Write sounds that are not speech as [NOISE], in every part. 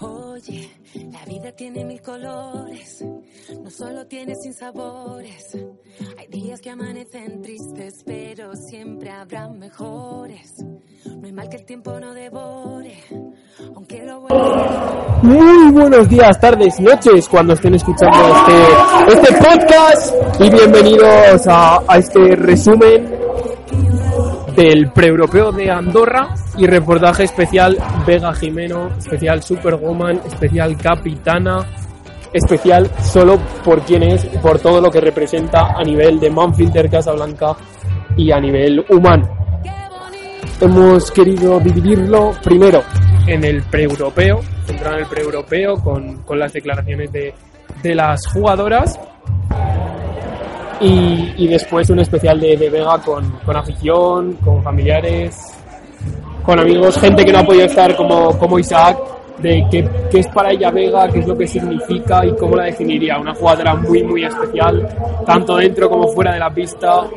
Oye, la vida tiene mil colores, no solo tiene sin sabores. Hay días que amanecen tristes, pero siempre habrá mejores. No hay mal que el tiempo no devore, aunque lo bueno Muy buenos días, tardes, noches, cuando estén escuchando este, este podcast y bienvenidos a, a este resumen del pre-europeo de Andorra y reportaje especial Vega Jimeno, especial Superwoman, especial Capitana, especial solo por quién es, por todo lo que representa a nivel de Manfilter Casablanca y a nivel humano. Hemos querido dividirlo primero en el pre-europeo, centrar en el pre-europeo con, con las declaraciones de, de las jugadoras y, y después un especial de, Vega con, con afición, con familiares, con amigos, gente que no ha podido estar como, como Isaac, de qué, qué es para ella Vega, qué es lo que significa y cómo la definiría. Una jugadora muy, muy especial, tanto dentro como fuera de la pista.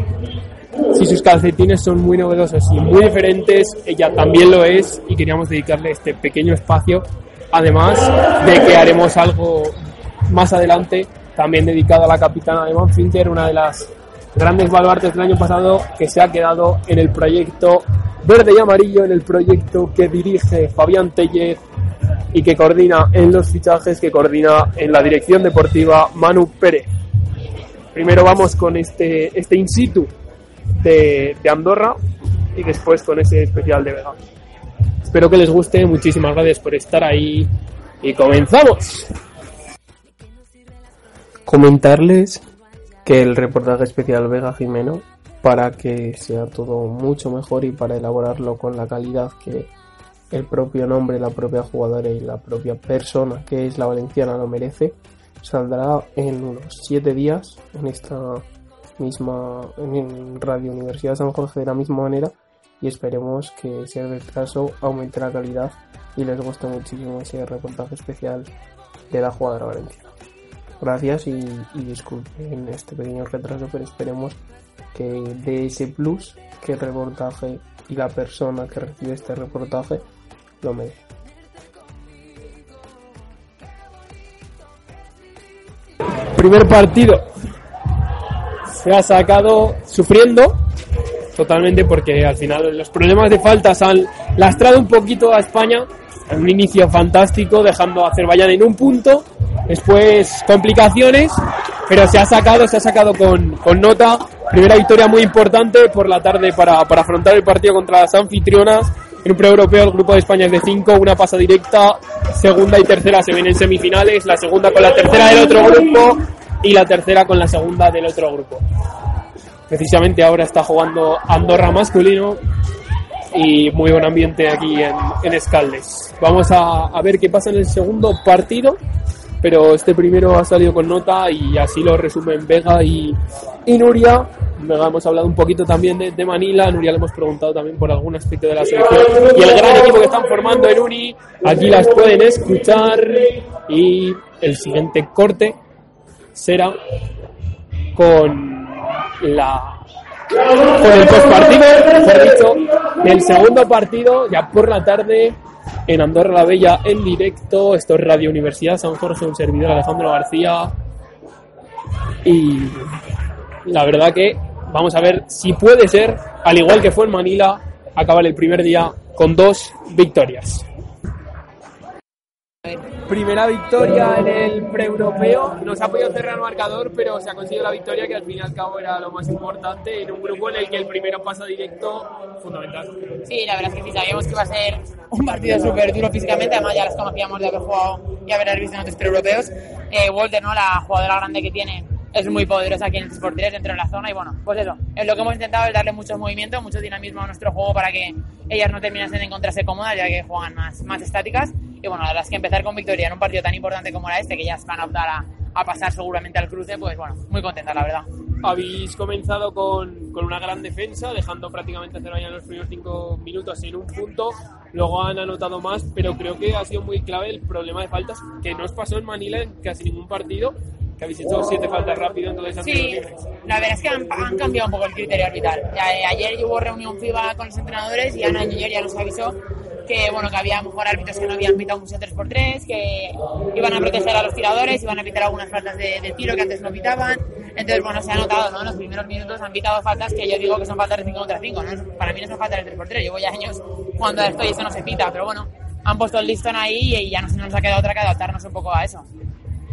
Si sus calcetines son muy novedosos y muy diferentes, ella también lo es y queríamos dedicarle este pequeño espacio. Además de que haremos algo más adelante también dedicado a la capitana de Manfinter, una de las grandes baluartes del año pasado que se ha quedado en el proyecto verde y amarillo, en el proyecto que dirige Fabián Tellez y que coordina en los fichajes, que coordina en la dirección deportiva Manu Pérez. Primero vamos con este, este in situ de, de Andorra y después con ese especial de Vega. Espero que les guste, muchísimas gracias por estar ahí y comenzamos. Comentarles que el reportaje especial Vega Jimeno, para que sea todo mucho mejor y para elaborarlo con la calidad que el propio nombre, la propia jugadora y la propia persona que es la valenciana lo merece, saldrá en unos 7 días en esta misma en Radio Universidad San Jorge de la misma manera y esperemos que sea el caso aumente la calidad y les guste muchísimo ese reportaje especial de la jugadora valenciana. Gracias y, y disculpen este pequeño retraso, pero esperemos que de ese plus que el reportaje y la persona que recibe este reportaje lo merece. Primer partido se ha sacado sufriendo totalmente porque al final los problemas de faltas han lastrado un poquito a España. Un inicio fantástico, dejando a Azerbaiyán en un punto. Después complicaciones, pero se ha sacado, se ha sacado con, con nota. Primera victoria muy importante por la tarde para, para afrontar el partido contra las anfitrionas. En un pre-europeo el grupo de España es de 5, una pasa directa, segunda y tercera se ven en semifinales, la segunda con la tercera del otro grupo y la tercera con la segunda del otro grupo. Precisamente ahora está jugando Andorra masculino y muy buen ambiente aquí en, en Escaldes. Vamos a, a ver qué pasa en el segundo partido, pero este primero ha salido con nota y así lo resumen Vega y, y Nuria. Vega hemos hablado un poquito también de, de Manila, Nuria le hemos preguntado también por algún aspecto de la selección. Y el gran equipo que están formando en Uni, aquí las pueden escuchar. Y el siguiente corte será con la con el postpartido, mejor dicho, del segundo partido, ya por la tarde, en Andorra la Bella, en directo. Esto es Radio Universidad San Jorge, un servidor Alejandro García. Y la verdad que vamos a ver si puede ser, al igual que fue en Manila, acabar el primer día con dos victorias. Primera victoria en el pre-europeo. No se ha podido cerrar el marcador, pero se ha conseguido la victoria, que al fin y al cabo era lo más importante en un grupo en el que el primero pasa directo, fundamental. Sí, la verdad es que sí, sabíamos que iba a ser un partido súper duro físicamente, además ya las conocíamos de haber jugado y haber visto en otros pre-europeos. Eh, Walter, ¿no? la jugadora grande que tiene, es muy poderosa aquí en Sport 3 dentro de la zona y bueno, pues eso, es lo que hemos intentado es darle mucho movimiento, mucho dinamismo a nuestro juego para que ellas no terminasen de encontrarse cómodas ya que juegan más, más estáticas y bueno, la verdad es que empezar con victoria en un partido tan importante como era este, que ya se van a optar a, a pasar seguramente al cruce, pues bueno, muy contenta la verdad. Habéis comenzado con, con una gran defensa, dejando prácticamente a Azerbaiyán los primeros cinco minutos en un punto. Luego han anotado más, pero creo que ha sido muy clave el problema de faltas que no os pasó en Manila en casi ningún partido, que habéis hecho siete faltas rápido, entonces han Sí, la verdad es que han, han cambiado un poco el criterio arbitral. Ya, eh, ayer hubo reunión FIBA con los entrenadores y Ana ayer ya nos avisó que bueno que había mejor árbitros que no habían pitado mucho 3x3, que iban a proteger a los tiradores, iban a pitar algunas faltas de, tiro que antes no pitaban. Entonces, bueno, se ha notado, ¿no? En los primeros minutos han pitado faltas que yo digo que son faltas de 5 contra 5, ¿no? Para mí no son faltas de 3x3, llevo ya años cuando esto y eso no se pita, pero bueno, han puesto el listón ahí y ya no, nos ha quedado otra que adaptarnos un poco a eso.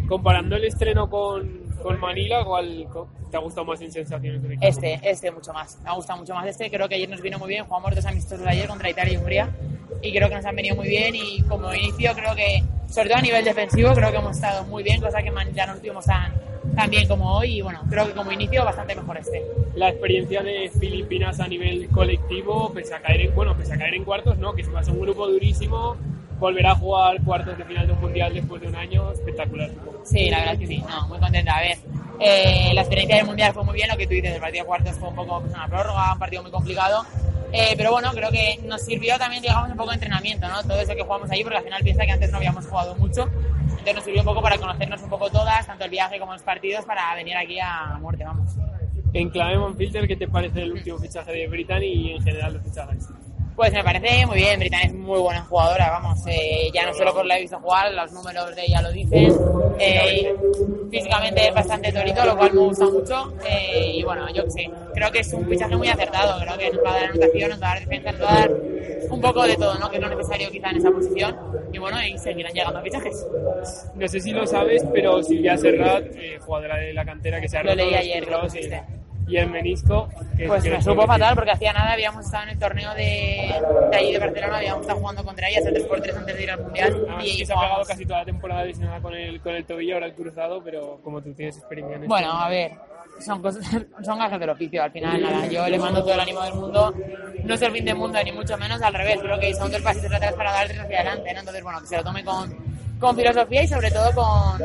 Comparando el estreno con, con Manila, ¿cuál te ha gustado más en sensaciones del equipo? Este, este mucho más. Me ha gustado mucho más este. Creo que ayer nos vino muy bien. Jugamos dos amistosos ayer contra Italia y Hungría y creo que nos han venido muy bien y como inicio creo que, sobre todo a nivel defensivo, creo que hemos estado muy bien, cosa que ya no estuvimos tan, tan bien como hoy y bueno, creo que como inicio bastante mejor este. La experiencia de Filipinas a nivel colectivo, pese a caer en, bueno, pese a caer en cuartos, ¿no? Que se pasa un grupo durísimo, volverá a jugar cuartos de final de un mundial después de un año, espectacular. Sí, la verdad es que sí, no, muy contenta. A ver, eh, la experiencia del mundial fue muy bien, lo que tú dices, el partido de cuartos fue un poco pues, una prórroga, un partido muy complicado eh, pero bueno, creo que nos sirvió también, digamos, un poco de entrenamiento, ¿no? Todo eso que jugamos ahí, porque al final piensa que antes no habíamos jugado mucho. Entonces nos sirvió un poco para conocernos un poco todas, tanto el viaje como los partidos, para venir aquí a muerte, vamos. En clave Monfilter, ¿qué te parece el último fichaje de Brittany y en general los fichajes? Pues me parece muy bien, Britannia es muy buena jugadora, vamos, eh, ya no solo por la he visto jugar, los números de ella lo dicen, eh, físicamente es bastante torito, lo cual me gusta mucho, eh, y bueno, yo sé, creo que es un fichaje muy acertado, creo que nos va a dar anotación, nos va a dar defensa, nos va a dar un poco de todo, ¿no? que es lo necesario quizá en esa posición, y bueno, y seguirán llegando fichajes. No sé si lo sabes, pero Silvia Serrat, jugadora de la cantera que se ha Lo leí ayer, y el menisco. pues me supo fatal porque hacía nada habíamos estado en el torneo de, de allí de Barcelona, habíamos estado jugando contra ellas el 3x3 antes de ir al mundial. Ah, y se ha pagado casi toda la temporada lesionada con el, con el tobillo, ahora el cruzado, pero como tú tienes experiencia en Bueno, a ver, son cosas, [LAUGHS] son gajes del oficio, al final nada, yo le mando todo el ánimo del mundo, no es el fin del mundo ni mucho menos, al revés, creo que son dos pasitos atrás para dar tres hacia adelante, ¿no? entonces bueno, que se lo tome con con filosofía y sobre todo con,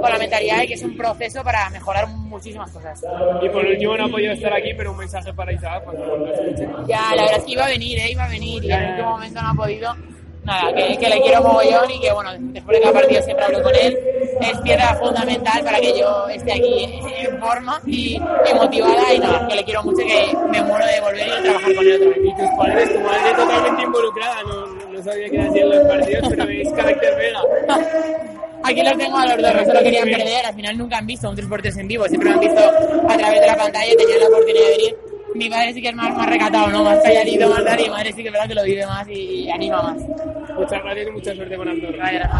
con la mentalidad de que es un proceso para mejorar muchísimas cosas. Y por último no ha podido estar aquí, pero un mensaje para Isaac cuando lo escuche. Ya, la verdad es que iba a venir, ¿eh? iba a venir y en el último momento no ha podido nada, que, que, le quiero mogollón y que bueno, después de cada partido siempre hablo con él. Es piedra fundamental para que yo esté aquí en forma y, motivada y nada, que le quiero mucho y que me muero de volver y trabajar con él otra vez. Y tus padres, tu madre totalmente involucrada, no sabía así en los partidos, pero es carácter vega. Aquí los tengo a los dos, no se lo querían perder, al final nunca han visto un 3x3 en vivo, siempre lo han visto a través de la pantalla y tenían la oportunidad de venir mi padre sí que es más, más recatado, ¿no? Más calladito, más tal, y mi madre sí que es verdad que lo vive más y, anima más. Muchas gracias y mucha suerte con Andorra. Gracias,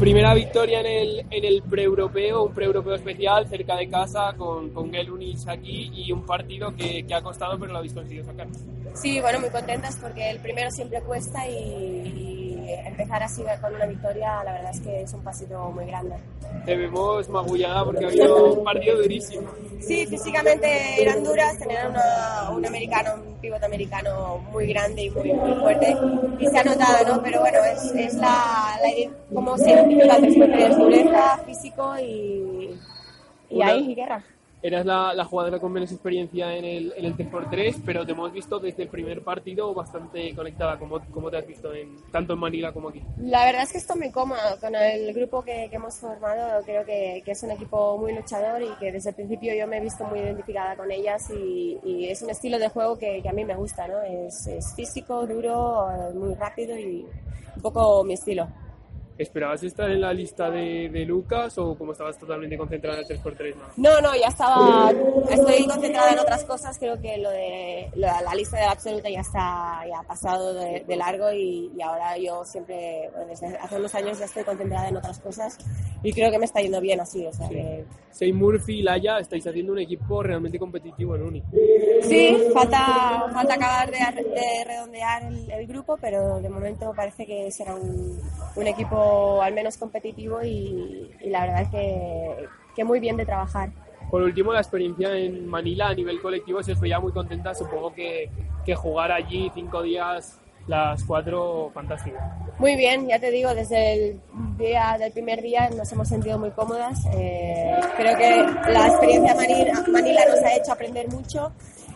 Primera victoria en el, en el pre-europeo, un pre-europeo especial cerca de casa con, con Gelunis aquí y un partido que, que, ha costado pero lo habéis conseguido sacar. Sí, bueno, muy contentas porque el primero siempre cuesta y empezar así con una victoria, la verdad es que es un pasito muy grande. Te vemos magullada porque ha habido un partido durísimo. Sí, físicamente eran duras, tenían un americano, un pivote americano muy grande y muy, fuerte y se ha notado, ¿no? Pero bueno, es, es la, la cómo se identifica tres dureza, físico y, y ahí, y guerra eras la, jugadora con menos experiencia en el, en el 3x3, pero te hemos visto desde el primer partido bastante conectada. ¿Cómo, te has visto en, tanto en Manila como aquí? La verdad es que estoy muy cómoda con el grupo que, hemos formado. Creo que, es un equipo muy luchador y que desde el principio yo me he visto muy identificada con ellas y, y es un estilo de juego que, que, a mí me gusta. ¿no? Es, es físico, duro, muy rápido y un poco mi estilo. ¿Esperabas estar en la lista de, de, Lucas o como estabas totalmente concentrada en el 3x3? No, no, ya estaba, estoy concentrada en otras cosas, creo que lo de la, lista de la absoluta ya está ya pasado de, largo y, y, ahora yo siempre, bueno, desde hace unos años ya estoy concentrada en otras cosas y creo que me está yendo bien así, o sea sí. Murphy y Laia estáis haciendo un equipo realmente competitivo en Uni. Sí, falta, falta acabar de, redondear el, el, grupo, pero de momento parece que será un, un equipo al menos competitivo y, la verdad es que, que, muy bien de trabajar. Por último, la experiencia en Manila a nivel colectivo se os veía muy contenta. Supongo que, que jugar allí cinco días las cuatro, fantástico. Muy bien, ya te digo, desde el día del primer día nos hemos sentido muy cómodas. Eh, creo que la experiencia Manila, Manila nos ha hecho aprender mucho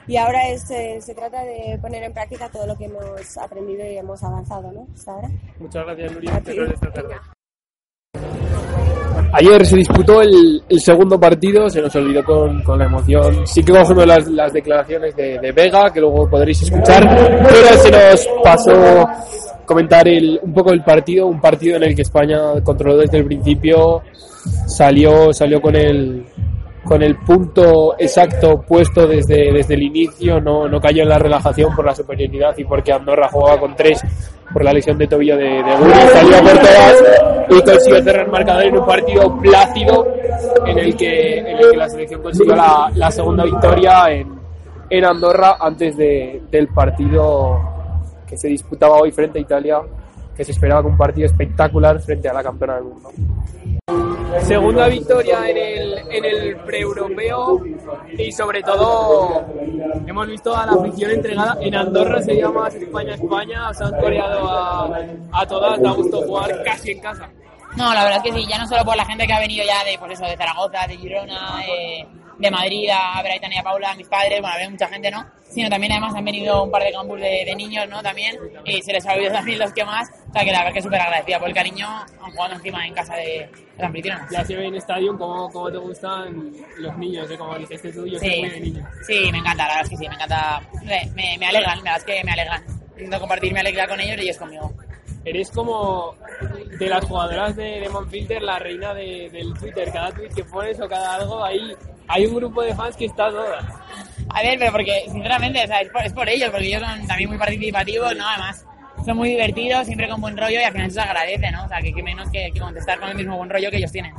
y ahora es, eh, se trata de poner en práctica todo lo que hemos aprendido y hemos avanzado, ¿no? Hasta ahora. Muchas gracias, Nuria. Ayer se disputó el, el, segundo partido, se nos olvidó con, con la emoción. Sí que cogemos las, las declaraciones de, de, Vega, que luego podréis escuchar, pero se nos pasó comentar el, un poco el partido, un partido en el que España controló desde el principio, salió, salió con el, con el punto exacto puesto desde, desde el inicio, no, no cayó en la relajación por la superioridad y porque Andorra jugaba con tres por la lesión de tobillo de, de salió por todas y consiguió cerrar el marcador en un partido plácido en el que, en el que la selección consiguió la, la segunda victoria en, en Andorra antes de, del partido que se disputaba hoy frente a Italia, que se esperaba con un partido espectacular frente a la campeona del mundo. Segunda victoria en el, en el pre-europeo y sobre todo hemos visto a la afición entregada. En Andorra se llama España-España, se han coreado a, a todas, da gusto jugar casi en casa. No, la verdad es que sí, ya no solo por la gente que ha venido ya de, pues eso, de Zaragoza, de Girona, eh, de Madrid a ver a Itania Paula, a mis padres, bueno, a ver mucha gente, ¿no? Sino también además han venido un par de campus de, de niños, ¿no? También, y se les ha olvidado también los que más, o sea que la verdad es que súper agradecida por el cariño, han jugado encima en casa de, de anfitriona. Ya se ve en estadio cómo, cómo te gustan los niños, ¿eh? como dijiste tú, yo sí, soy muy de niños. Sí, me encanta, la verdad es que sí, me encanta, me, me alegran, la verdad es que me alegran. Intento compartir mi alegría con ellos y ellos conmigo eres como de las jugadoras de, de Monfilter, la reina de, del Twitter. Cada tweet que pones o cada algo, ahí hay un grupo de fans que está todas. A ver, pero porque, sinceramente, o sea, es, por, es por ellos, porque ellos son también muy participativos, ¿no? Además, son muy divertidos, siempre con buen rollo y al final se agradece, ¿no? O sea, que, que menos que, que contestar con el mismo buen rollo que ellos tienen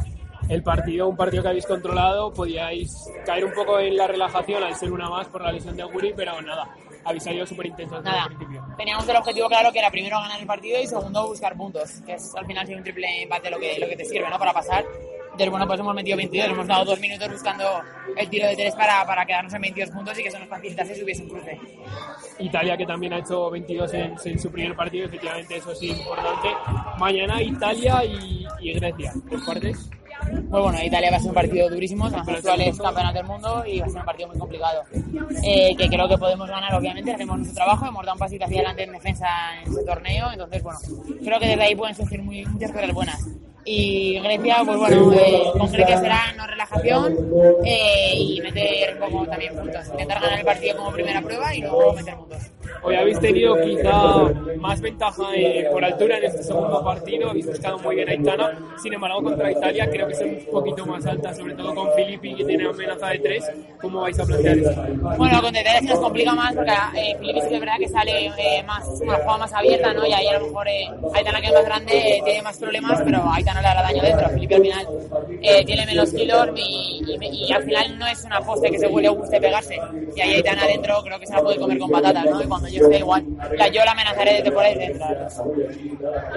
el partido, un partido que habéis controlado, podíais caer un poco en la relajación al ser una más por la lesión de Auguri, pero nada, habéis salido súper intensos Nada, principio. teníamos el objetivo claro que era primero ganar el partido y segundo buscar puntos, que es al final si un triple empate lo que, lo que te sirve, ¿no? Para pasar. Entonces, bueno, pues hemos metido 22, hemos dado dos minutos buscando el tiro de tres para, para quedarnos en 22 puntos y que eso nos facilitase si hubiese un cruce. Italia, que también ha hecho 22 en, en su primer partido, efectivamente, eso sí, importante. Mañana Italia y, y Grecia, ¿dos partes? Pues bueno, Italia va a ser un partido durísimo, son las actuales campeonas del mundo y va a ser un partido muy complicado. Eh, que creo que podemos ganar, obviamente, hacemos nuestro trabajo, hemos dado un pasito hacia adelante en defensa en ese torneo, entonces, bueno, creo que desde ahí pueden surgir muy, muchas cosas buenas. Y Grecia, pues bueno, eh, con Grecia será no relajación eh, y meter poco también puntos. Intentar ganar el partido como primera prueba y luego meter puntos. Hoy habéis tenido quizá más ventaja eh, por altura en este segundo partido, habéis buscado muy bien a sin embargo contra Italia creo que es un poquito más alta, sobre todo con Filippi que tiene amenaza de tres. ¿Cómo vais a plantear eso? Bueno, con Italia se nos complica más porque eh, Filippi sí que es verdad que sale eh, más, una jugada más abierta, ¿no? Y ahí a lo mejor eh, Aitana que es más grande tiene más problemas, pero Aitana le hará daño dentro. Filippi al final eh, tiene menos kilos y, y, y, al final no es una poste que se huele o guste pegarse. Y ahí Aitana adentro creo que se la puede comer con patatas, ¿no? Y cuando yo esté igual, la, yo la amenazaré desde por ahí dentro.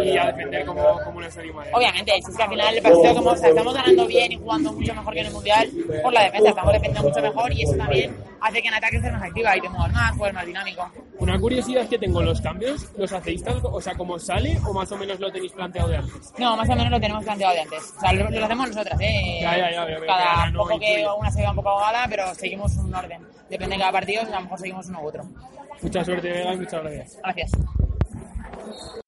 Y a defender como, como serie Obviamente, si es que al final el partido como o sea, estamos ganando bien y jugando mucho mejor que en el Mundial por la defensa, estamos defendiendo mucho mejor y eso también hace que en ataque sea más activa y te muevas más, juegues más dinámico. Una curiosidad que tengo, ¿los cambios los hacéis tanto, o sea, como sale o más o menos lo tenéis planteado de antes? No, más o menos lo tenemos planteado de antes. O sea, lo, lo hacemos nosotras, ¿eh? Ya, ya, ya, ya, cada no poco que una se vea un poco ahogada, pero seguimos un orden. Depende de cada partido, a lo mejor seguimos uno u otro. Mucha suerte, Vega, y muchas gracias. Gracias.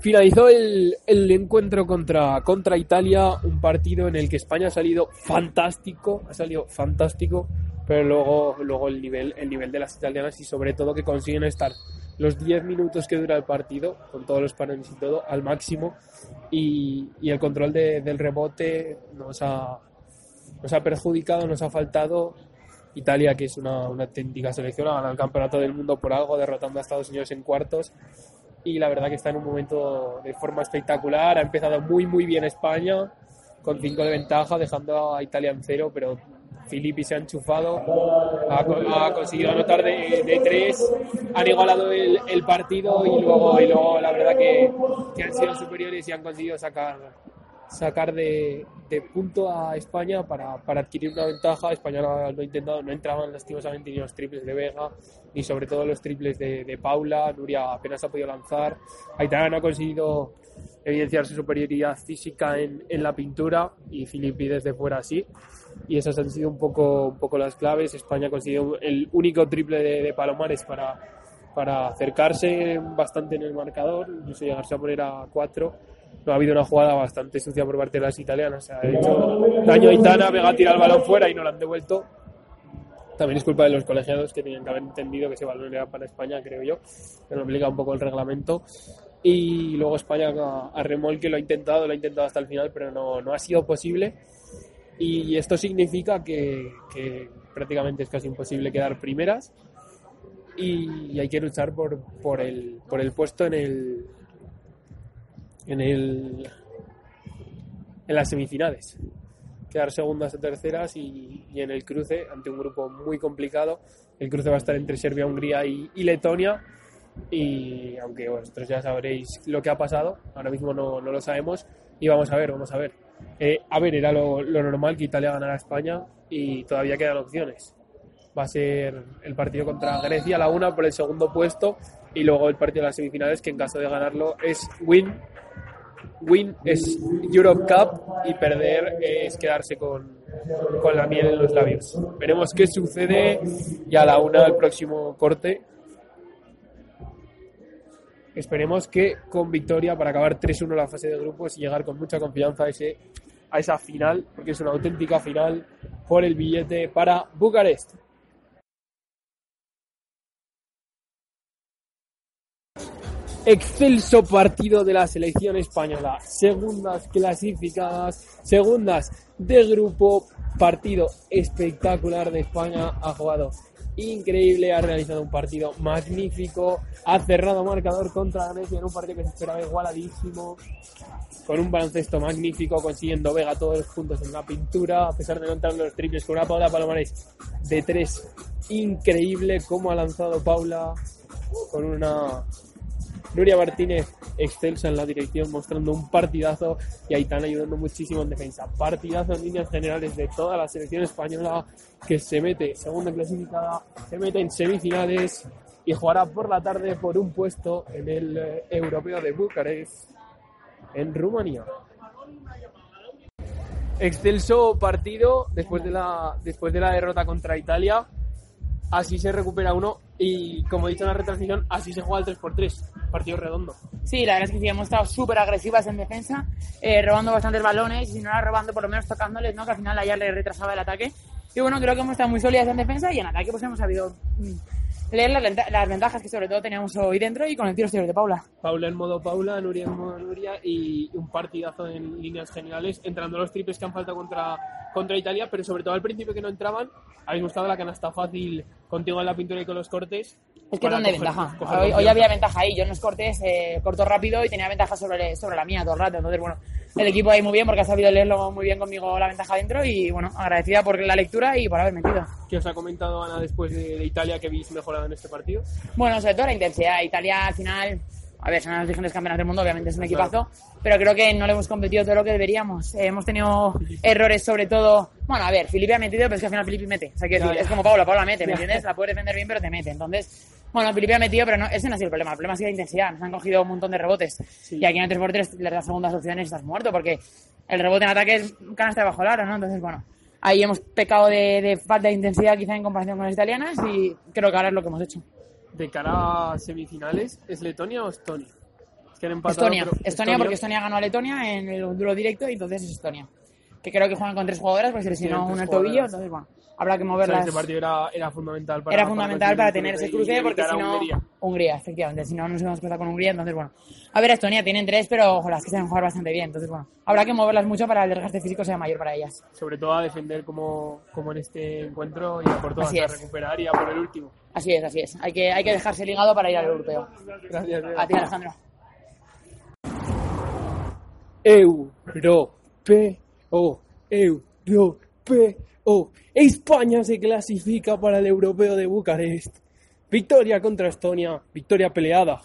Finalizó el, el encuentro contra, contra Italia, un partido en el que España ha salido fantástico, ha salido fantástico, pero luego, luego el, nivel, el nivel de las italianas y sobre todo que consiguen estar los 10 minutos que dura el partido, con todos los parones y todo, al máximo, y, y el control de, del rebote nos ha, nos ha perjudicado, nos ha faltado. Italia, que es una, una auténtica selección, ha ganado el campeonato del mundo por algo, derrotando a Estados Unidos en cuartos y la verdad que está en un momento de forma espectacular. Ha empezado muy muy bien España con 5 de ventaja, dejando a Italia en cero, pero Filippi se ha enchufado, ha, ha conseguido anotar de, de, tres, han igualado el, el, partido y luego, y luego la verdad que, que, han sido superiores y han conseguido sacar sacar de, punto a España para, para, adquirir una ventaja. España lo ha, intentado, no entraban lastimosamente ni los triples de Vega, ni sobre todo los triples de, de Paula. Nuria apenas ha podido lanzar. Aitana no ha conseguido evidenciar su superioridad física en, en la pintura y Filippi desde fuera sí. Y esas han sido un poco, un poco las claves. España ha conseguido el único triple de, de Palomares para, para acercarse bastante en el marcador, incluso llegarse a poner a cuatro no ha habido una jugada bastante sucia por parte de las italianas. Se ha hecho daño a Aitana, Vega tira el balón fuera y no lo han devuelto. También es culpa de los colegiados que tenían que haber entendido que ese balón era para España, creo yo. Pero obliga un poco el reglamento. Y luego España a, a remolque lo ha intentado, lo ha intentado hasta el final, pero no, no ha sido posible. Y esto significa que, que prácticamente es casi imposible quedar primeras y hay que luchar por, por, el, por el puesto en el en el en las semifinales. Quedar segundas o terceras y, y en el cruce ante un grupo muy complicado. El cruce va a estar entre Serbia, Hungría y, Letonia. Y aunque vosotros ya sabréis lo que ha pasado ahora mismo no, no lo sabemos. Y vamos a ver, vamos a ver. Eh, a ver, era lo, lo normal que Italia ganara España y todavía quedan opciones. Va a ser el partido contra Grecia, la una por el segundo puesto y luego el partido de las semifinales que en caso de ganarlo es win. Win es Europe Cup y perder es quedarse con, con la miel en los labios. Veremos qué sucede y a la una el próximo corte. Esperemos que con victoria para acabar 3-1 la fase de grupos y llegar con mucha confianza a, ese, a esa final, porque es una auténtica final por el billete para Bucarest. Excelso partido de la selección española. Segundas clasificadas, segundas de grupo, partido espectacular de España. Ha jugado increíble, ha realizado un partido magnífico, ha cerrado marcador contra Grecia en un partido que se esperaba igualadísimo, con un baloncesto magnífico, consiguiendo Vega todos los puntos en la pintura, a pesar de no entrar en los triples con una Paula Palomares de tres increíble, como ha lanzado Paula con una Nuria Martínez excelsa en la dirección, mostrando un partidazo y Aitana ayudando muchísimo en defensa. Partidazo en líneas generales de toda la selección española que se mete segunda clasificada, se mete en semifinales y jugará por la tarde por un puesto en el eh, europeo de Bucarest en Rumanía. Excelso partido después de la, después de la derrota contra Italia. Así se recupera uno y como he dicho en la retransmisión, así se juega el 3x3, partido redondo. Sí, la verdad es que sí, hemos estado súper agresivas en defensa, eh, robando bastantes balones, y si no era robando, por lo menos tocándoles, ¿no? que al final ayer le retrasaba el ataque. Y bueno, creo que hemos estado muy sólidas en defensa y en ataque pues hemos sabido mm, leer las, las ventajas que sobre todo teníamos hoy dentro y con el tiro exterior de Paula. Paula en modo Paula, Nuria en modo Nuria y un partidazo en líneas generales, entrando los triples que han faltado contra, contra Italia, pero sobre todo al principio que no entraban, habéis mostrado la canasta fácil contigo en la pintura y con los cortes. Es que donde ventaja. Hoy, hoy había ventaja ahí. Yo en los cortes eh, corto rápido y tenía ventaja sobre, sobre la mía todo el rato. Entonces, bueno, el equipo ahí muy bien porque ha sabido leerlo muy bien conmigo la ventaja dentro y, bueno, agradecida por la lectura y por haber metido. ¿Qué os ha comentado Ana después de, de Italia que habéis mejorado en este partido? Bueno, sobre todo la intensidad. Italia al final, a ver, son las vigentes campeonas del mundo, obviamente es un equipazo, pero creo que no le hemos competido todo lo que deberíamos. Eh, hemos tenido errores sobre todo. Bueno, a ver, Filipe ha metido, pero es que al final Filipe mete. O sea, decir, ya. es como Paula, Paula mete, ¿me entiendes? La puedes defender bien, pero te mete. Entonces, bueno, Filipe ha metido, pero no, ese no ha sido el problema. El problema ha sido la intensidad. Nos han cogido un montón de rebotes. Y aquí en el 3x3 le das segundas opciones estás muerto, porque el rebote en ataque es canasta bajo el aro, ¿no? Entonces, bueno, ahí hemos pecado de, de falta de intensidad quizá en comparación con las italianas y creo que ahora es lo que hemos hecho. De cara a semifinales, ¿es Letonia o Estonia? Es que han empatado, Estonia, pero- Estonia, porque Estonia ganó a Letonia en el duro directo y entonces es Estonia. Que creo que juegan con tres jugadoras porque se lesionó una tobillo, entonces bueno, habrá que O sea, moverlas. este partido era, era fundamental para Era fundamental para tener ese cruce porque si a no. Hungría. Hungría, efectivamente. Si no nos hemos cruzado con Hungría, entonces bueno. A ver, Estonia tienen tres, pero ojo, las que saben jugar bastante bien. Entonces bueno, habrá que moverlas mucho para el desgaste físico sea mayor para ellas. Sobre todo a defender como, como en este encuentro y a por todas, Así a es. recuperar y a por el último. Así es, así es. Hay que, hay que dejarse ligado para ir al europeo. Gracias. Bea. A ti, Alejandro. Europeo, europeo. España se clasifica para el europeo de Bucarest. Victoria contra Estonia, victoria peleada,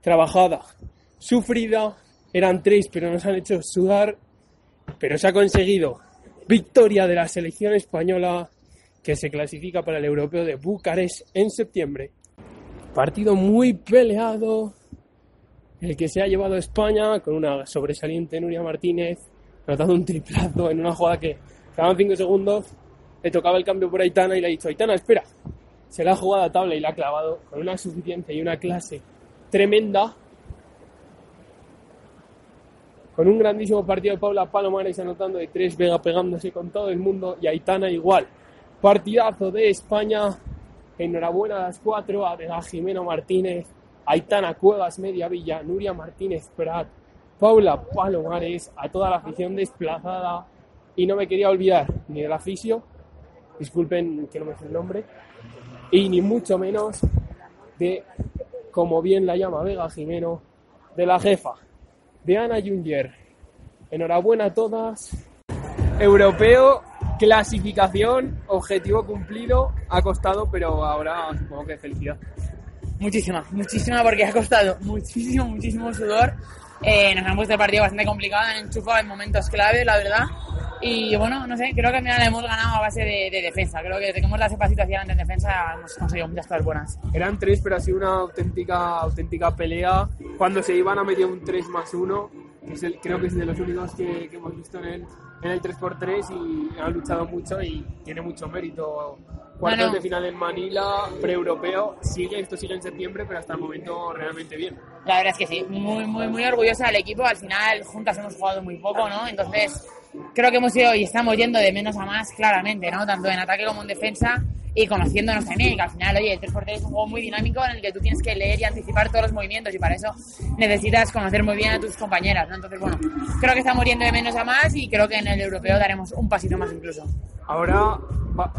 trabajada, sufrida. Eran tres, pero nos han hecho sudar. Pero se ha conseguido. Victoria de la selección española que se clasifica para el europeo de Bucarest en septiembre. Partido muy peleado, el que se ha llevado a España con una sobresaliente Nuria Martínez, anotando un triplazo en una jugada que quedaban 5 segundos, le tocaba el cambio por Aitana y le ha dicho, Aitana, espera, se la ha jugado a tabla y la ha clavado con una suficiencia y una clase tremenda. con un grandísimo partido de Paula Palomares anotando de tres, Vega pegándose con todo el mundo y Aitana igual. Partidazo de España, enhorabuena a las cuatro, a Vega Jimeno Martínez, Aitana Cuevas Media Villa, Nuria Martínez Prat, Paula Palomares, a toda la afición desplazada y no me quería olvidar ni del aficio, disculpen que no me sé el nombre, y ni mucho menos de, como bien la llama Vega Jimeno, de la jefa, de Ana Junger. Enhorabuena a todas. Europeo, clasificación, objetivo cumplido, ha costado, pero ahora supongo que felicidad. Muchísima, muchísima porque ha costado muchísimo, muchísimo sudor. Eh, nos han puesto el partido bastante complicado, han enchufado en momentos clave, la verdad. Y bueno, no sé, creo que al final hemos ganado a base de, de defensa. Creo que hemos la cepa situación en defensa hemos conseguido muchas cosas buenas. Eran tres, pero ha sido una auténtica, auténtica pelea. Cuando se iban a meter un 3 más 1, que es el, creo que es de los únicos que, que hemos visto en el, en el 3x3 y han luchado mucho y tiene mucho mérito. Cuartos Bueno. de final en Manila, pre-europeo, sigue, esto sigue en septiembre, pero hasta el momento realmente bien. La verdad es que sí, muy, muy, muy orgullosa del equipo. Al final, juntas hemos jugado muy poco, ¿no? Entonces, creo que hemos ido y estamos yendo de menos a más, claramente, ¿no? Tanto en ataque como en defensa y conociéndonos también. Que al final, oye, el 3x3 es un juego muy dinámico en el que tú tienes que leer y anticipar todos los movimientos y para eso necesitas conocer muy bien a tus compañeras, ¿no? Entonces, bueno, creo que estamos yendo de menos a más y creo que en el europeo daremos un pasito más incluso. Ahora, va-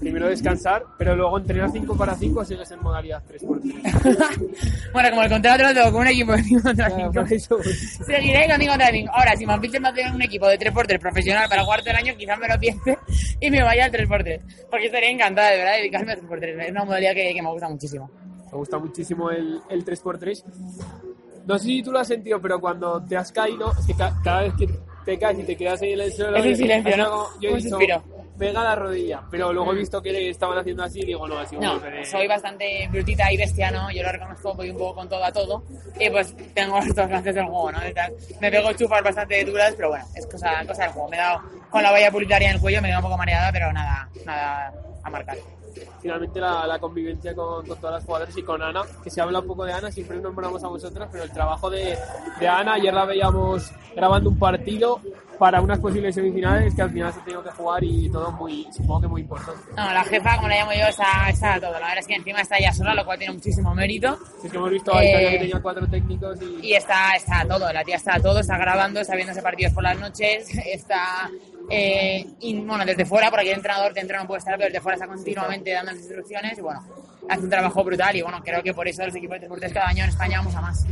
primero descansar, pero luego entrenar 5 para 5 sigues en modalidad 3x3. [LAUGHS] bueno, como el contrato lo tengo con un equipo de 5 contra Claro, 5. por eso, pues, Seguiré con Nico Driving. Ahora, si me fichen más en un equipo de 3x3 profesional para cuarto del año, quizás me lo piense y me vaya al 3x3. Porque estaría encantada de de dedicarme al 3x3. Es una modalidad que, que me gusta muchísimo. Me gusta muchísimo el, el 3x3. No sé si tú lo has sentido, pero cuando te has caído, es que ca- cada vez que te caes y te quedas ahí en el suelo, Es un silencio, ¿no? como- Yo he Un dicho, suspiro. pega la rodilla, pero luego he visto que le estaban haciendo así y digo, no, así No, soy bastante brutita y bestia, ¿no? Yo lo reconozco, voy un poco con todo a todo. Y pues tengo estos lances del juego, ¿no? Me pego chufas bastante duras, pero bueno, es cosa, cosa del juego. Me he dado con la valla publicitaria en el cuello, me he quedado un poco mareada, pero nada, nada a marcar. Finalmente la, la convivencia con, con todas las jugadoras y con Ana, que se habla un poco de Ana, siempre nombramos a vosotras, pero el trabajo de, de Ana, ayer la veíamos grabando un partido para unas posibles semifinales que al final se tenido que jugar y todo muy, supongo que muy importante. No, la jefa, como la llamo yo, está, está a todo. La verdad es que encima está ella sola, lo cual tiene muchísimo mérito. Es que hemos visto a Italia Eh, que tenía cuatro técnicos y... Y está, está a todo, la tía está a todo, está grabando, está viéndose partidos por las noches, [LAUGHS] está, eh, y, bueno, desde fuera, porque el entrenador dentro no puede estar, pero desde fuera está continuamente dando instrucciones y bueno, hace un trabajo brutal y bueno, creo que por eso los equipos de 3x3 cada año en España vamos a más.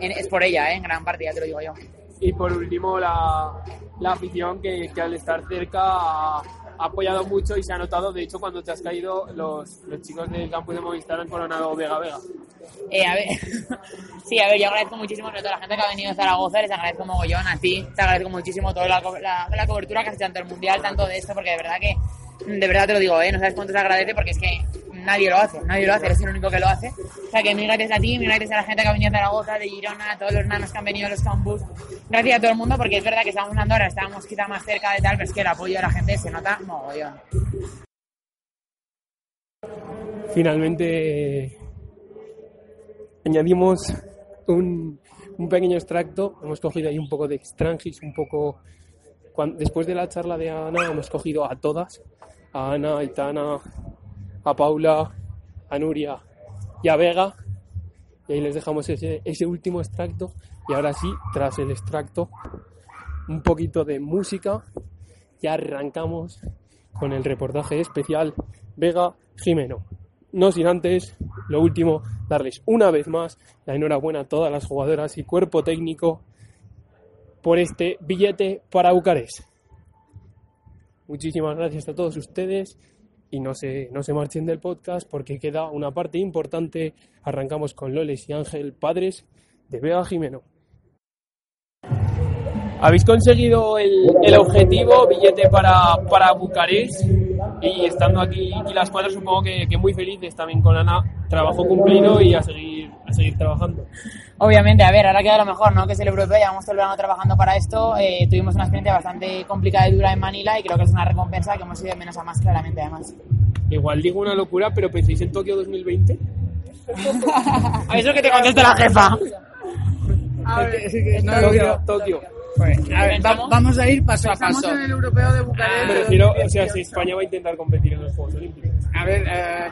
En- es por ella, ¿eh? en gran parte, ya te lo digo yo. Y por último, la, la afición que, que al estar cerca ha, ha apoyado mucho y se ha notado. De hecho, cuando te has caído, los, los chicos del campus de Movistar han coronado Vega Vega. Eh, a ver, [LAUGHS] sí, a ver, yo agradezco muchísimo sobre todo la gente que ha venido a Zaragoza, les agradezco mogollón a ti, te agradezco muchísimo toda la, la, cobertura que has hecho tanto el mundial, tanto de esto, porque de verdad que, de verdad te lo digo, ¿eh? no sabes cuánto se agradece porque es que nadie lo hace, nadie lo hace, eres el único que lo hace. O sea que mil gracias a ti, mil gracias a la gente que ha venido a Zaragoza, de Girona, a todos los nanos que han venido a los campus, gracias a todo el mundo, porque es verdad que estamos hablando ahora, estábamos quizá más cerca de tal, pero es que el apoyo de la gente se nota mogollón. Finalmente, añadimos un, pequeño extracto. Hemos cogido ahí un poco de extranjis, un poco. después de la charla de Ana, hemos cogido a todas: a Ana, a Aitana, a Paula, a Nuria y a Vega. Y ahí les dejamos ese, ese último extracto. Y ahora sí, tras el extracto, un poquito de música. Y arrancamos con el reportaje especial Vega Jimeno. No sin antes, lo último, darles una vez más la enhorabuena a todas las jugadoras y cuerpo técnico por este billete para Bucarest. Muchísimas gracias a todos ustedes y no se, no se marchen del podcast porque queda una parte importante. Arrancamos con Loles y Ángel, padres de Vega Jimeno. Habéis conseguido el, el objetivo, billete para, para Bucarest y estando aquí, aquí las cuatro supongo que, que muy felices también con Ana, trabajo cumplido y a seguir, a seguir trabajando. Obviamente, a ver, ahora queda lo mejor, ¿no? Que es el europeo, llevamos todo el verano trabajando para esto, eh, tuvimos una experiencia bastante complicada y dura en Manila y creo que es una recompensa que hemos ido de menos a más claramente además. Igual digo una locura, pero penséis en Tokio 2020. [LAUGHS] A eso que te conteste la jefa. Tokio, Tokio. Pues, a ver, va- vamos a ir paso a Estamos paso. en el europeo de Bucarest. Me de refiero, o sea, 2018. si España va a intentar competir en los Juegos Olímpicos. A ver, eh,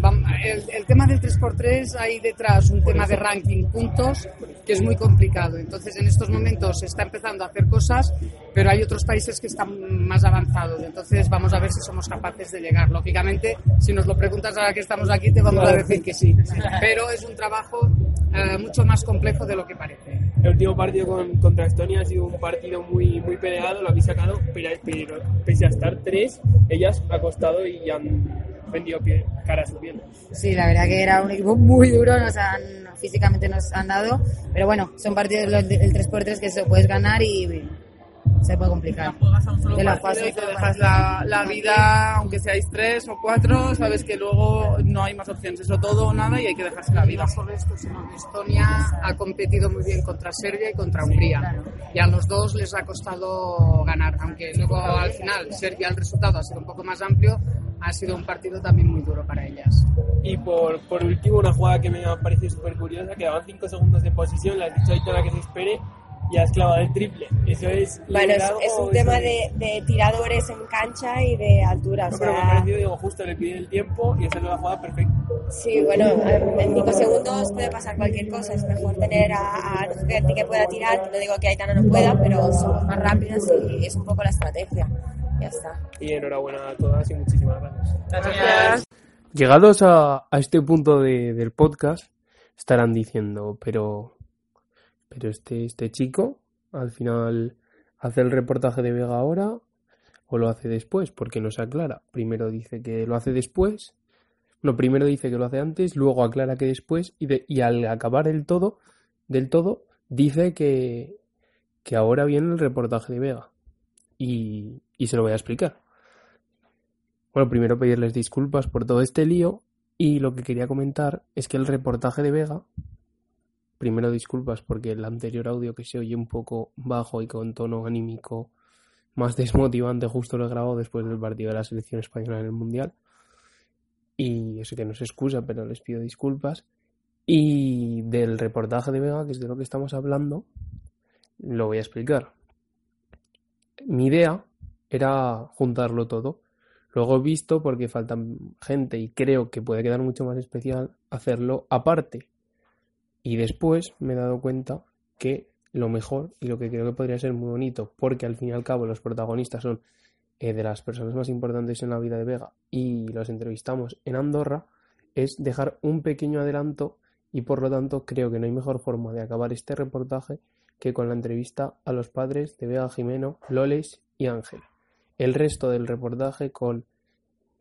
vam- el, el tema del 3x3 hay detrás un tema de ranking puntos que es muy complicado. Entonces, en estos momentos se está empezando a hacer cosas, pero hay otros países que están más avanzados. Entonces, vamos a ver si somos capaces de llegar. Lógicamente, si nos lo preguntas ahora que estamos aquí, te vamos a decir que sí. Pero es un trabajo eh, mucho más complejo de lo que parece. El último partido con- contra Estonia ha sido un partido muy, muy peleado, lo habéis sacado, pero, pero pese a estar tres, ellas ha costado y han vendido pie, cara a su piel. Sí, la verdad que era un equipo muy duro, nos han, físicamente nos han dado, pero bueno, son partidos los el 3x3 que se puedes ganar y se puede complicar. Juegas a un solo Te la partido juegas y te dejas la, la vida, aunque seáis tres o cuatro, sabes que luego no hay más opciones, eso todo o nada y hay que dejarse la vida. no solo esto, sino que Estonia ha competido muy bien contra Serbia y contra Hungría. Y a los dos les ha costado ganar, aunque luego al final Serbia el resultado ha sido un poco más amplio, ha sido un partido también muy duro para ellas. Y por, por último, una jugada que me ha parecido súper curiosa, quedaban 5 segundos de posición, le has dicho a Aitana que se espere y has clavado el triple. Eso es... Bueno, es, un tema de, de tiradores en cancha y de altura. No, o pero me sea, parecido, digo, justo le pide el tiempo y esa es la jugada perfecta. sí, bueno, en 5 segundos puede pasar cualquier cosa. Es mejor tener a, a gente que pueda tirar. No digo que Aitana no pueda, pero somos más rápidas y es un poco la estrategia. Ya está. Y enhorabuena a todas y muchísimas gracias. Gracias. Llegados a, a este punto de- del podcast, estarán diciendo, pero, pero este, este chico al final hace el reportaje de Vega ahora o lo hace después, porque no se aclara. Primero dice que lo hace después, no, primero dice que lo hace antes, luego aclara que después y, de- y al acabar el todo, del todo, dice que, que ahora viene el reportaje de Vega. Y, y se lo voy a explicar. Bueno, primero pedirles disculpas por todo este lío y lo que quería comentar es que el reportaje de Vega, primero disculpas porque el anterior audio que se oye un poco bajo y con tono anímico más [LAUGHS] desmotivante justo lo he grabado después del partido de la selección española en el Mundial. Y eso que no se excusa pero les pido disculpas. Y del reportaje de Vega que es de lo que estamos hablando lo voy a explicar. Mi idea era juntarlo todo. Luego he visto, porque falta gente y creo que puede quedar mucho más especial, hacerlo aparte. Y después me he dado cuenta que lo mejor y lo que creo que podría ser muy bonito, porque al fin y al cabo los protagonistas son eh, de las personas más importantes en la vida de Vega y los entrevistamos en Andorra, es dejar un pequeño adelanto y por lo tanto creo que no hay mejor forma de acabar este reportaje que con la entrevista a los padres de Vega Jimeno, Loles y Ángel. El resto del reportaje con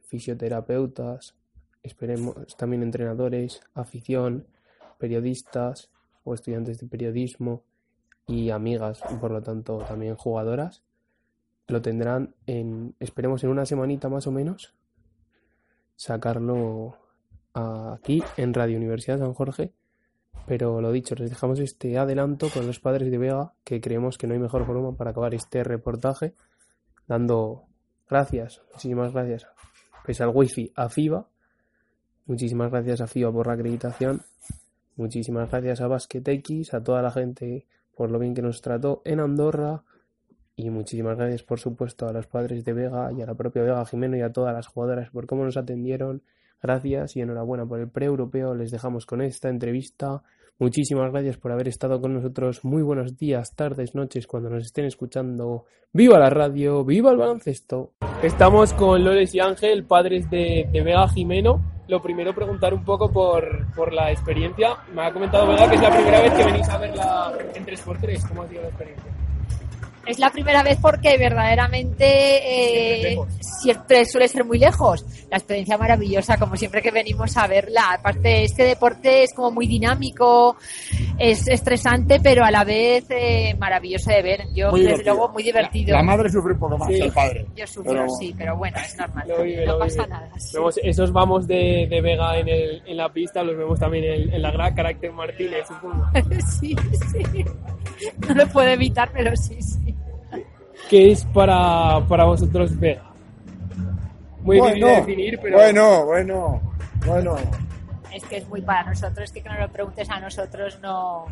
fisioterapeutas, esperemos también entrenadores, afición, periodistas o estudiantes de periodismo y amigas y por lo tanto también jugadoras. Lo tendrán en, esperemos en una semanita más o menos, sacarlo aquí en Radio Universidad San Jorge. Pero lo dicho, les dejamos este adelanto con los padres de Vega, que creemos que no hay mejor forma para acabar este reportaje dando gracias, muchísimas gracias, pese al wifi a FIBA, muchísimas gracias a FIBA por la acreditación, muchísimas gracias a Basket X, a toda la gente por lo bien que nos trató en Andorra y muchísimas gracias por supuesto a los padres de Vega y a la propia Vega Jimeno y a todas las jugadoras por cómo nos atendieron. Gracias y enhorabuena por el pre-europeo. Les dejamos con esta entrevista. Muchísimas gracias por haber estado con nosotros. Muy buenos días, tardes, noches, cuando nos estén escuchando. ¡Viva la radio! ¡Viva el baloncesto! Estamos con Loles y Ángel, padres de, de Vega Jimeno. Lo primero, preguntar un poco por, por la experiencia. Me ha comentado Vega que es la primera vez que venís a verla en 3x3. ¿Cómo ha sido la experiencia? Es la primera vez porque verdaderamente eh, siempre suele ser muy lejos. La experiencia maravillosa, como siempre que venimos a verla. Aparte, este deporte es como muy dinámico, es estresante, pero a la vez eh, maravilloso de ver. Yo, Muy desde divertido. luego, muy divertido. La madre sufre un poco más Sí. que el padre. Yo sufro, Pero- sí, pero bueno, es normal. Lo vive, no lo pasa vive. nada. sí. Vemos esos vamos de, de Vega en, el, en la pista, los vemos también en, en la gran carácter Martínez, supongo. [LAUGHS] sí, sí. No lo puedo evitar, pero sí, sí. ¿Qué es para, para vosotros Vega? Muy difícil de definir, pero... bueno, bueno, bueno. Es que es muy para nosotros, que, que nos lo preguntes a nosotros no,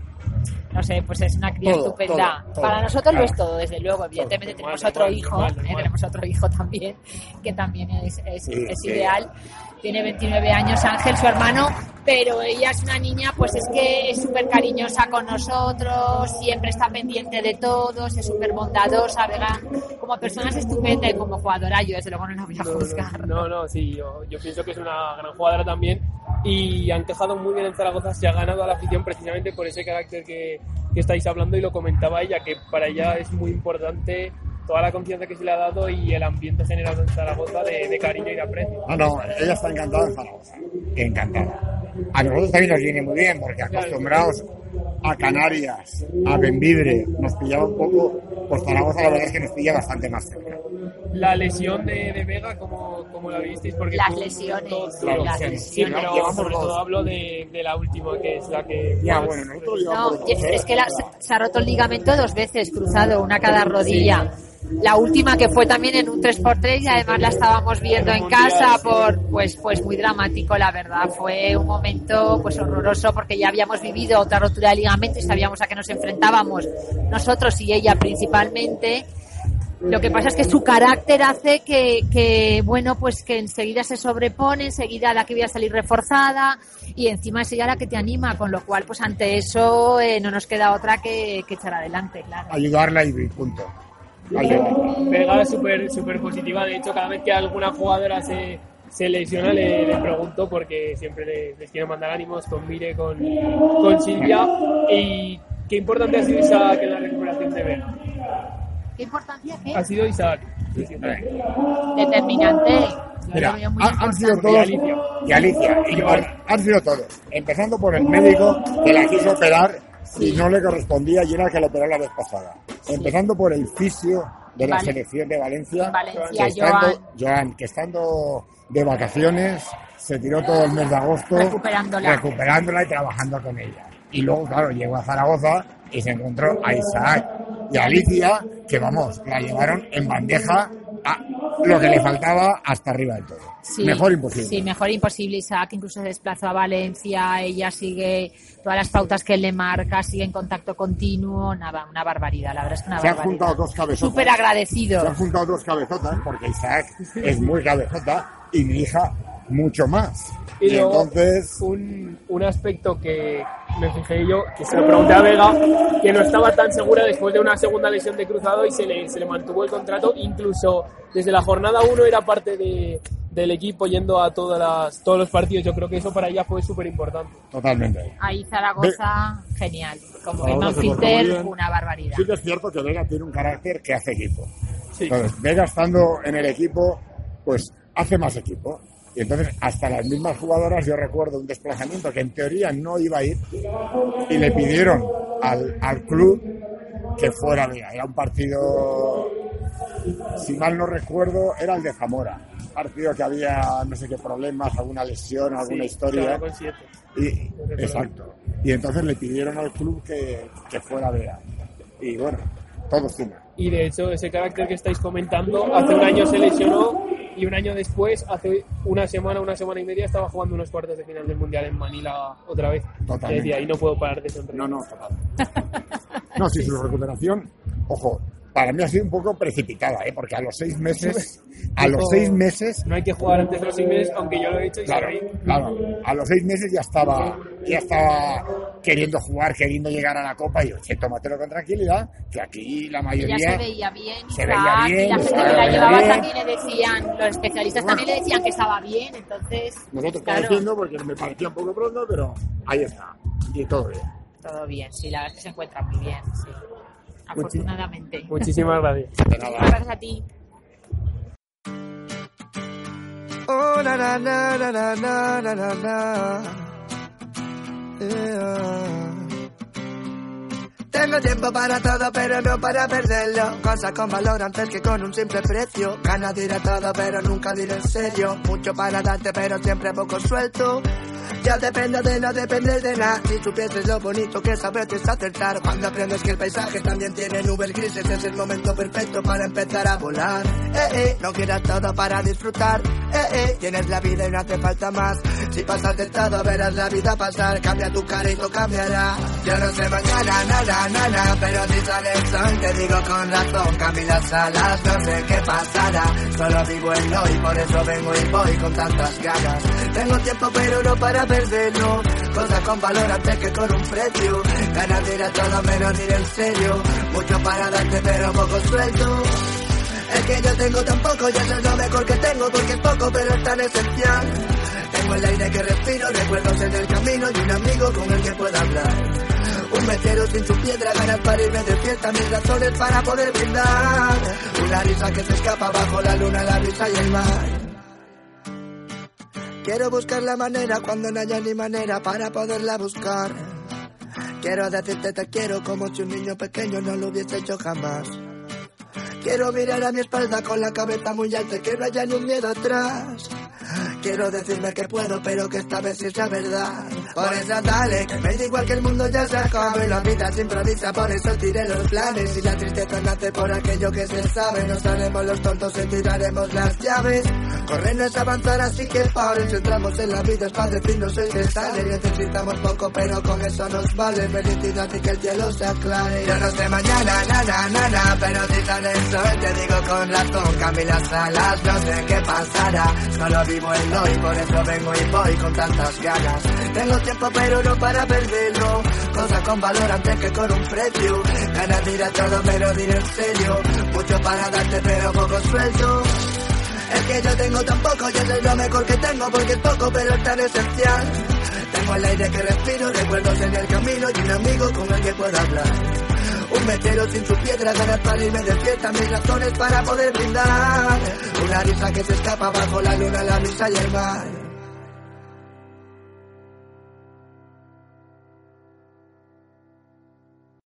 no sé, pues es una cría Todo, estupenda. todo, todo. Para nosotros lo Claro. es todo, desde luego. Evidentemente tenemos Normal, otro normal, hijo, normal, eh, tenemos otro hijo también, que también es, es, Sí, es sí. ideal. Tiene 29 años Ángel, su hermano, pero ella es una niña, pues es que es súper cariñosa con nosotros, siempre está pendiente de todos, es súper bondadosa, Vega. Como persona es estupenda y como jugadora yo desde luego no la voy a juzgar. No, no, sí, yo, yo pienso que es una gran jugadora también y han quejado muy bien en Zaragoza, se ha ganado a la afición precisamente por ese carácter que, que estáis hablando y lo comentaba ella, que para ella es muy importante toda la confianza que se le ha dado y el ambiente generado en Zaragoza de, de cariño y de aprecio. No, no, ella está encantada en Zaragoza. Encantada. A nosotros también nos viene muy bien, porque acostumbrados a Canarias, a Benvibre, nos pillaba un poco, pues Zaragoza la verdad es que nos pilla bastante más cerca. La lesión de, de Vega, ¿cómo, cómo la visteis? Porque Las lesiones, todos- sí, todos- las sí, lesiones. pero Llevamos sobre dos. todo hablo de, de la última, que es la que... Ya, más- bueno, nosotros No, y es, es que la- se, se ha roto el ligamento dos veces, cruzado, una cada rodilla. La última que fue también en un 3x3 y además la estábamos viendo en casa por pues pues muy dramático la verdad fue un momento pues horroroso porque ya habíamos vivido otra rotura de ligamento y sabíamos a qué nos enfrentábamos nosotros y ella principalmente lo que pasa es que su carácter hace que, que, bueno, pues que enseguida se sobrepone, enseguida la que voy a salir reforzada y encima es ella la que te anima, con lo cual, pues ante eso eh, no nos queda otra que, que echar adelante, claro. ayudarla y punto. Vega es súper súper positiva. De hecho, cada vez que alguna jugadora se, se lesiona, le, le pregunto porque siempre le- les quiero mandar ánimos con Mire, con, con Silvia. Y qué importante ha sido Isaac en la recuperación de Vega. ¿Qué importancia qué? Ha sido Isaac. Determinante. Mira, han, han sido todos. Y Alicia. Y Alicia. y por- han sido todos. Empezando por el médico que la quiso operar y no le correspondía y era el que la operó la vez pasada. Empezando por el fisio de la Vale. selección de Valencia. Valencia, que estando, Joan. Joan, que estando de vacaciones se tiró todo el mes de agosto Recuperándola. recuperándola y trabajando con ella. Y luego, claro, llegó a Zaragoza y se encontró a Isaac y a Alicia, que vamos, la llevaron en bandeja a lo que le faltaba hasta arriba de todo. Sí, Mejor imposible. Sí, mejor imposible. Isaac incluso se desplazó a Valencia, ella sigue todas las pautas que él le marca, sigue en contacto continuo, nada, una barbaridad, la verdad es que una Se han barbaridad. juntado dos cabezotas. Súper agradecido. Se han juntado dos cabezotas, porque Isaac es muy cabezota y mi hija mucho más. Y Y, luego, entonces, un, un aspecto que me fijé yo, que se lo pregunté a Vega, que no estaba tan segura después de una segunda lesión de cruzado y se le, se le mantuvo el contrato. Incluso desde la jornada 1 era parte de, del equipo yendo a todas las, todos los partidos. Yo creo que eso para ella fue súper importante. totalmente. Ahí Zaragoza, genial. Como Filter, bien. una barbaridad. Sí que es cierto que Vega tiene un carácter que hace equipo. Sí. Entonces, Vega estando en el equipo, pues hace más equipo. Y entonces, hasta las mismas jugadoras, yo recuerdo un desplazamiento que en teoría no iba a ir y le pidieron al, al club que fuera Vega. Era un partido, si mal no recuerdo, era el de Zamora. Un partido que había no sé qué problemas, alguna lesión, alguna Sí, historia. Y, exacto. Y entonces le pidieron al club que, que fuera Vega. Y bueno, todo suma. Y de hecho, ese carácter que estáis comentando, hace un año se lesionó y un año después, hace una semana, una semana y media, estaba jugando unos cuartos de final del Mundial en Manila otra vez. Totalmente. Y decía, y no puedo parar de sonreír. No, no, total. [LAUGHS] No, sí, su recuperación, ojo, para mí ha sido un poco precipitada, ¿eh? porque a los seis meses, a los seis meses, No hay que jugar antes de los seis meses, aunque yo lo he hecho y claro, claro, a los seis meses ya estaba, ya estaba queriendo jugar, queriendo llegar a la copa y yo, che, tómatelo con tranquilidad, que aquí la mayoría se veía bien, se veía bien, y la gente que la llevaba bien. también le decían, los especialistas también le decían que estaba bien, entonces, nosotros claro, padeciendo porque me parecía un poco pronto, pero ahí está, y todo bien. todo bien, sí, la verdad es que se encuentra muy bien, sí, afortunadamente. Muchísimas gracias. De nada. Gracias a ti. Oh, na, na, na, na, na, na, na, na. Yeah. Tengo tiempo para todo, pero no para perderlo. Cosas con valor antes que con un simple precio. Ganas diré todo, pero nunca diré en serio. Mucho para darte, pero siempre poco suelto. Ya depende de no depender de nada. Si supieses lo bonito que es acertar. Cuando aprendes que el paisaje también tiene nubes grises, es el momento perfecto para empezar a volar. Eh, eh, no quieras todo para disfrutar. Eh, eh, tienes la vida y no hace falta más. Si pasas tentado verás la vida pasar, cambia tu cara y todo cambiará. Yo no sé mañana, nada, nada, pero si sale el sol te digo con razón, cambia las alas, no sé qué pasará. Solo vivo en hoy, por eso vengo y voy con tantas ganas. Tengo tiempo pero no para perderlo, cosas con valor antes que con un precio. Ganas de a todo menos ir en serio, mucho para darte pero poco suelto. Es que yo tengo tan poco, ya sé lo mejor que tengo porque es poco pero es tan esencial. Tengo el aire que respiro, recuerdos en el camino y un amigo con el que puedo hablar. Un metero sin su piedra, ganas para irme de fiesta, mis razones para poder brindar. Una risa que se escapa bajo la luna, la risa y el mar. Quiero buscar la manera cuando no haya ni manera para poderla buscar. Quiero decirte te quiero como si un niño pequeño no lo hubiese hecho jamás. Quiero mirar a mi espalda con la cabeza muy alta y que no haya ni un miedo atrás. Quiero decirme que puedo, pero que esta vez es la verdad. Por eso dale, que me da igual que el mundo ya se acabe. La vida se improvisa, por eso tiré los planes. Y la tristeza nace por aquello que se sabe. Nos haremos los tontos y tiraremos las llaves. Correr no es avanzar, así que por eso entramos en la vida es para decirnos el que sale. Necesitamos poco, pero con eso nos vale. Felicidad y que el cielo se aclare. Yo no sé mañana, nada, nada, pero si sale el sol, te digo con razón. Cambie las alas, no sé qué pasará. Solo vivo el hoy, por eso vengo y voy con tantas ganas. Tengo tiempo, pero no para perderlo. Cosas con valor antes que con un precio. Ganas de a todo, pero diré en serio. Mucho para darte, pero poco suelto. Es que yo tengo tan poco, yo soy lo mejor que tengo porque es poco, pero es tan esencial. Tengo el aire que respiro, recuerdos en el camino y un amigo con el que puedo hablar. Un metero sin su piedra, ganas para irme de fiesta, mis razones para poder brindar. Una risa que se escapa bajo la luna, la risa y el mar.